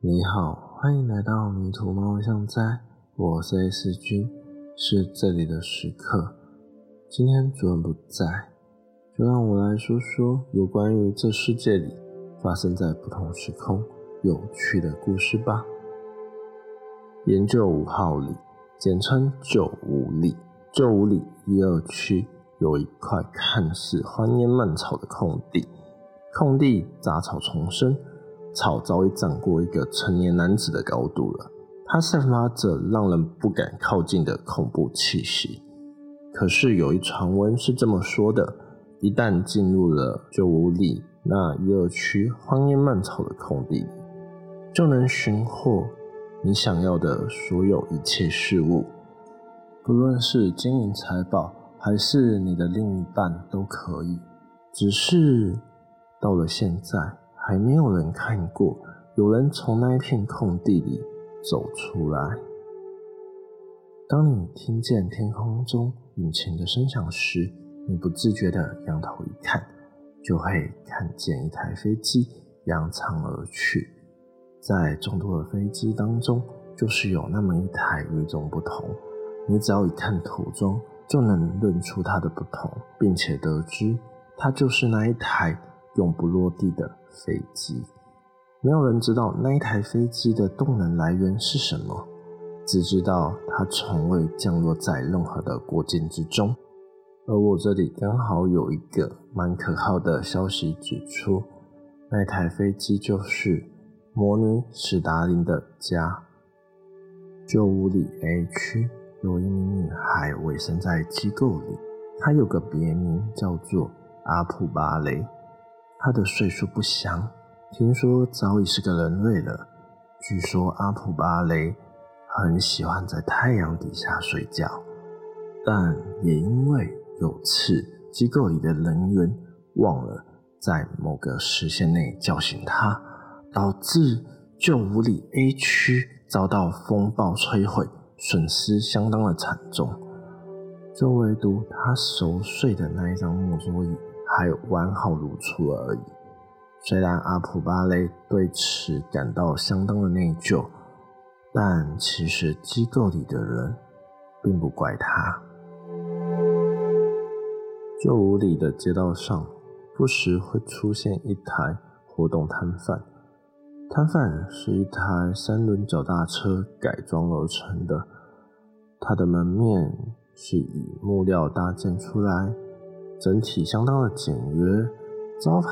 你好，欢迎来到迷途猫相哉，我是 S 君，是这里的食客。今天主人不在，就让我来说说有关于这世界里发生在不同时空有趣的故事吧。研究五号里，简称九五里，九五里一二区有一块看似荒烟蔓草的空地，空地杂草丛生。草早已长过一个成年男子的高度了，它散发着让人不敢靠近的恐怖气息。可是有一传闻是这么说的：一旦进入了旧屋里那一二区荒烟蔓草的空地，就能寻获你想要的所有一切事物，不论是金银财宝，还是你的另一半都可以。只是到了现在。还没有人看过有人从那一片空地里走出来。当你听见天空中引擎的声响时，你不自觉地仰头一看，就会看见一台飞机扬长而去。在众多的飞机当中，就是有那么一台与众不同。你只要一看涂装，就能认出它的不同，并且得知它就是那一台。永不落地的飞机，没有人知道那一台飞机的动能来源是什么，只知道它从未降落在任何的国境之中。而我这里刚好有一个蛮可靠的消息指出，那台飞机就是魔女史达林的家。旧屋里 A 区有一名女孩委身在机构里，她有个别名叫做阿普巴雷。他的岁数不详，听说早已是个人类了。据说阿普巴雷很喜欢在太阳底下睡觉，但也因为有次机构里的人员忘了在某个时限内叫醒他，导致旧屋里 A 区遭到风暴摧毁，损失相当的惨重。就唯独他熟睡的那一张木桌椅。还完好如初而已。虽然阿普巴雷对此感到相当的内疚，但其实机构里的人并不怪他。旧屋里的街道上，不时会出现一台活动摊贩。摊贩是一台三轮脚踏车改装而成的，它的门面是以木料搭建出来。整体相当的简约，招牌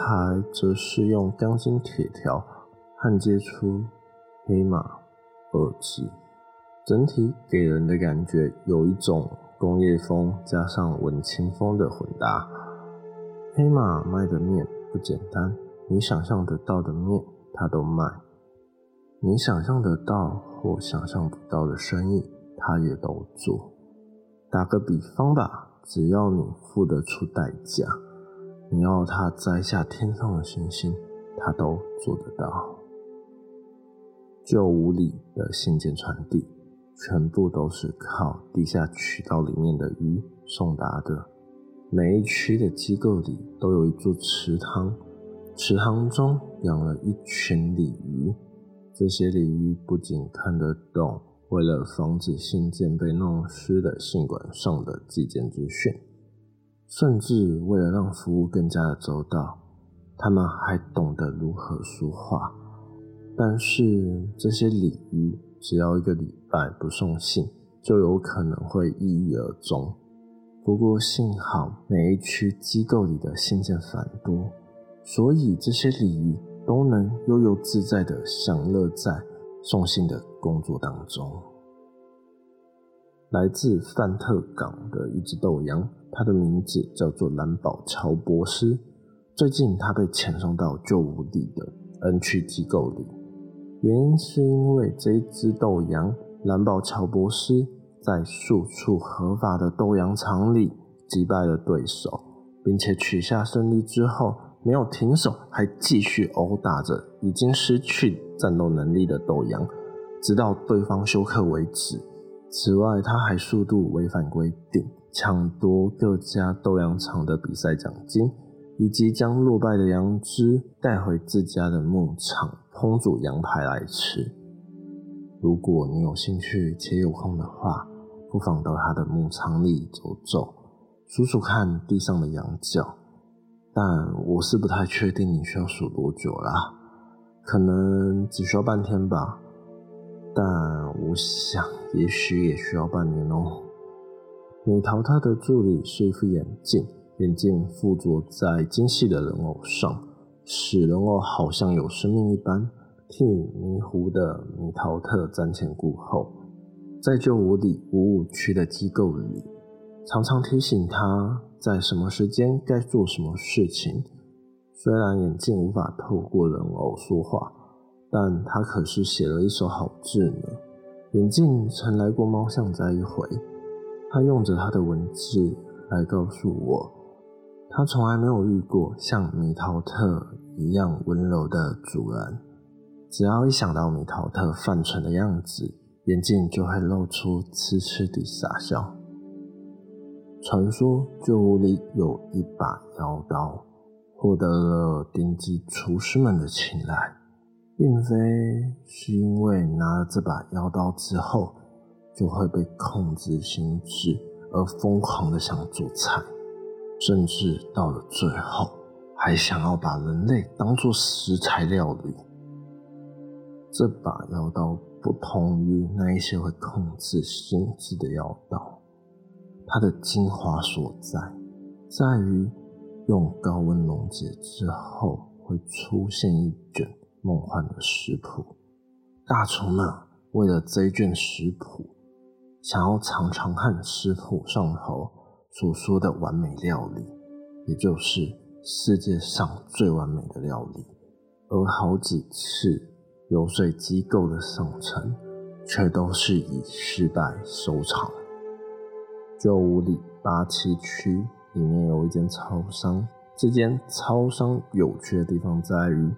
则是用钢筋铁条焊接出“黑马”二字，整体给人的感觉有一种工业风加上文青风的混搭。黑马卖的面不简单，你想象得到的面它都卖，你想象得到或想象不到的生意它也都做。打个比方吧。只要你付得出代价，你要他摘下天上的星星，他都做得到。旧屋里的信件传递，全部都是靠地下渠道里面的鱼送达的。每一区的机构里都有一座池塘，池塘中养了一群鲤鱼。这些鲤鱼不仅看得懂。为了防止信件被弄湿的信管上的寄件资讯，甚至为了让服务更加的周到，他们还懂得如何说话。但是这些鲤鱼只要一个礼拜不送信，就有可能会抑郁而终。不过幸好每一区机构里的信件繁多，所以这些鲤鱼都能悠悠自在的享乐在。送信的工作当中，来自范特港的一只斗羊，它的名字叫做蓝宝乔博斯。最近，它被遣送到旧无地的 N 区机构里，原因是因为这一只斗羊蓝宝乔博斯在数处合法的斗羊场里击败了对手，并且取下胜利之后。没有停手，还继续殴打着已经失去战斗能力的斗羊，直到对方休克为止。此外，他还数度违反规定，抢夺各家斗羊场的比赛奖金，以及将落败的羊只带回自家的牧场烹煮羊排来吃。如果你有兴趣且有空的话，不妨到他的牧场里走走，数数看地上的羊角。但我是不太确定你需要数多久啦，可能只需要半天吧。但我想，也许也需要半年哦。米桃特的助理是一副眼镜，眼镜附着在精细的人偶上，使人偶好像有生命一般。替迷糊的米桃特瞻前顾后，在旧五里五五区的机构里，常常提醒他在什么时间该做什么事情。虽然眼镜无法透过人偶说话，但他可是写了一手好字呢。眼镜曾来过猫巷斋一回，他用着他的文字来告诉我，他从来没有遇过像米桃特一样温柔的主人。只要一想到米桃特犯蠢的样子，眼镜就会露出痴痴的傻笑。传说旧屋里有一把妖刀，获得了顶级厨师们的青睐，并非是因为拿了这把妖刀之后就会被控制心智而疯狂的想做菜，甚至到了最后还想要把人类当做食材料理。这把妖刀不同于那一些会控制心智的妖刀，它的精华所在，在于用高温溶解之后会出现一卷梦幻的食谱。大厨们为了这一卷食谱，想要尝尝看食谱上头所说的完美料理，也就是世界上最完美的料理，而好几次。游说机构的上层，却都是以失败收场。旧屋里八七区里面有一间超商，这间超商有趣的地方在于，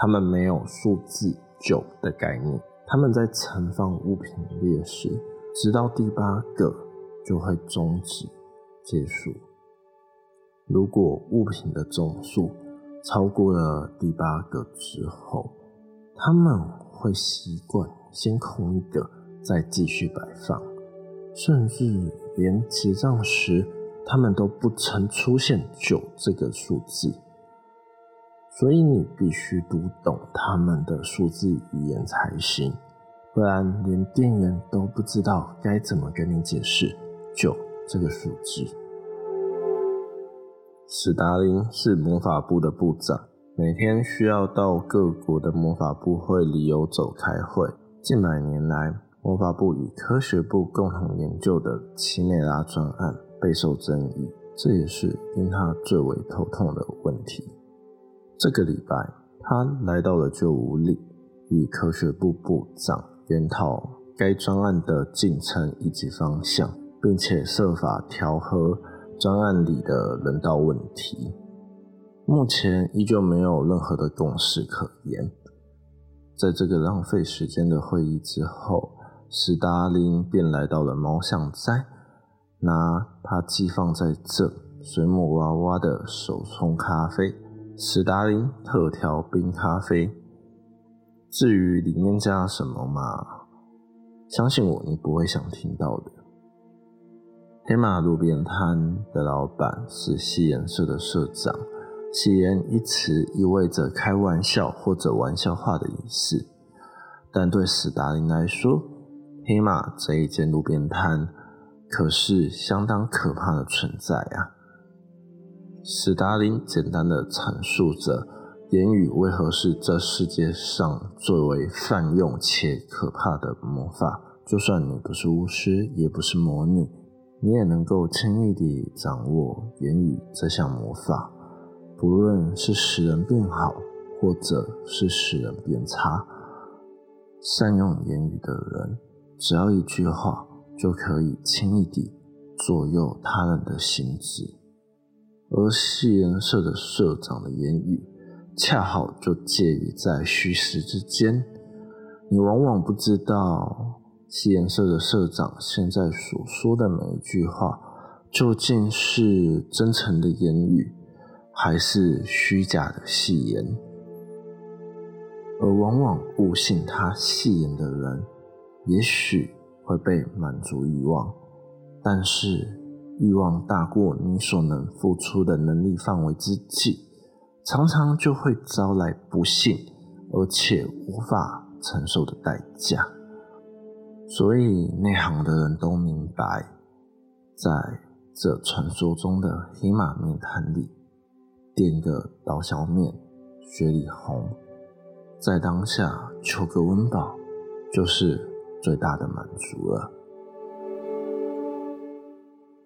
他们没有数字九的概念。他们在盛放物品列时，直到第八个就会终止结束。如果物品的总数超过了第八个之后，他们会习惯先空一个，再继续摆放，甚至连结账时，他们都不曾出现九这个数字。所以你必须读懂他们的数字语言才行，不然连店员都不知道该怎么跟你解释九这个数字。史达林是魔法部的部长。每天需要到各国的魔法部会里游走开会。近百年来，魔法部与科学部共同研究的奇内拉专案备受争议，这也是令他最为头痛的问题。这个礼拜，他来到了旧屋里，与科学部部长研讨该专案的进程以及方向，并且设法调和专案里的人道问题。目前依旧没有任何的共识可言。在这个浪费时间的会议之后，史达林便来到了猫巷斋，拿他寄放在这水母娃娃的手冲咖啡——史达林特调冰咖啡。至于里面加什么嘛，相信我，你不会想听到的。黑马路边摊的老板是西颜社的社长。喜言一词意味着开玩笑或者玩笑话的意思，但对史达林来说，黑马这一间路边摊可是相当可怕的存在啊！史达林简单的阐述着言语为何是这世界上最为泛用且可怕的魔法。就算你不是巫师，也不是魔女，你也能够轻易地掌握言语这项魔法。不论是使人变好，或者是使人变差，善用言语的人，只要一句话，就可以轻易地左右他人的心智。而戏言社的社长的言语，恰好就介于在虚实之间。你往往不知道戏言社的社长现在所说的每一句话，究竟是真诚的言语。还是虚假的戏言。而往往误信他戏言的人，也许会被满足欲望，但是欲望大过你所能付出的能力范围之际，常常就会招来不幸，而且无法承受的代价。所以内行的人都明白，在这传说中的黑马面摊里，点个刀削面，雪里红。在当下求个温饱，就是最大的满足了。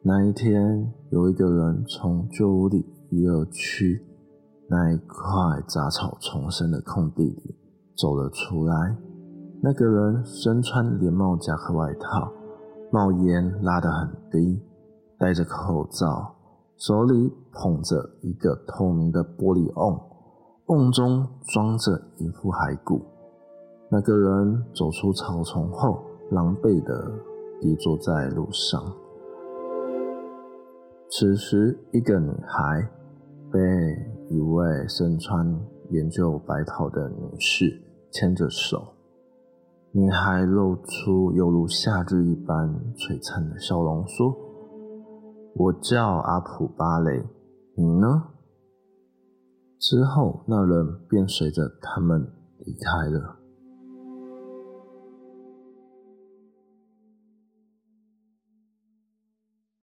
那一天，有一个人从旧屋里一二区那一块杂草丛生的空地里走了出来。那个人身穿连帽夹克外套，帽檐拉得很低，戴着口罩，手里捧着一个透明的玻璃瓮。瓮中装着一副骸骨。那个人走出草丛后，狼狈地跌坐在路上。此时，一个女孩被一位身穿研究白袍的女士牵着手。女孩露出犹如夏日一般璀璨的笑容，说：“我叫阿普巴雷，你呢？”之后，那人便随着他们离开了。